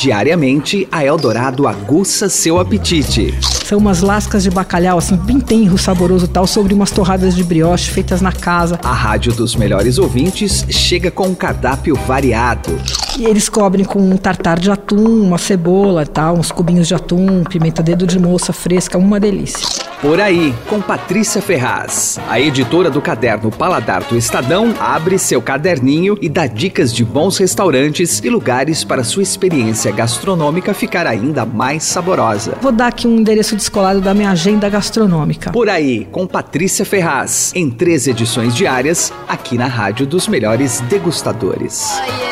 Diariamente, a Eldorado aguça seu apetite. São umas lascas de bacalhau, assim, bem tenro, saboroso tal, sobre umas torradas de brioche feitas na casa. A rádio dos melhores ouvintes chega com um cardápio variado. E eles cobrem com um tartar de atum, uma cebola tal, uns cubinhos de atum, pimenta dedo de moça fresca, uma delícia. Por aí, com Patrícia Ferraz. A editora do caderno Paladar do Estadão abre seu caderninho e dá dicas de bons restaurantes e lugares para sua experiência gastronômica ficar ainda mais saborosa. Vou dar aqui um endereço descolado da minha agenda gastronômica. Por aí, com Patrícia Ferraz, em três edições diárias, aqui na Rádio dos Melhores Degustadores. Oh, yeah.